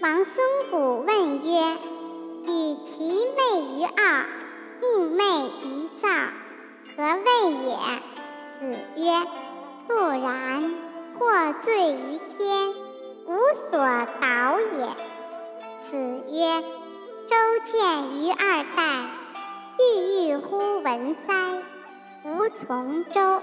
王孙谷问曰：“与其媚于二，宁媚于灶，何谓也？”子曰：“不然，或罪于天，无所导也。”子曰：“周见于二代，郁郁乎文哉！吾从周。”